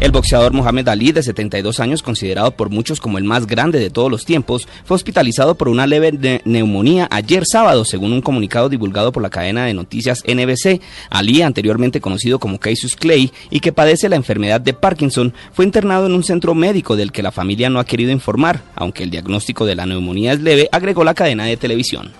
El boxeador Mohamed Ali, de 72 años, considerado por muchos como el más grande de todos los tiempos, fue hospitalizado por una leve neumonía ayer sábado, según un comunicado divulgado por la cadena de noticias NBC. Ali, anteriormente conocido como Cassius Clay y que padece la enfermedad de Parkinson, fue internado en un centro médico del que la familia no ha querido informar, aunque el diagnóstico de la neumonía es leve, agregó la cadena de televisión.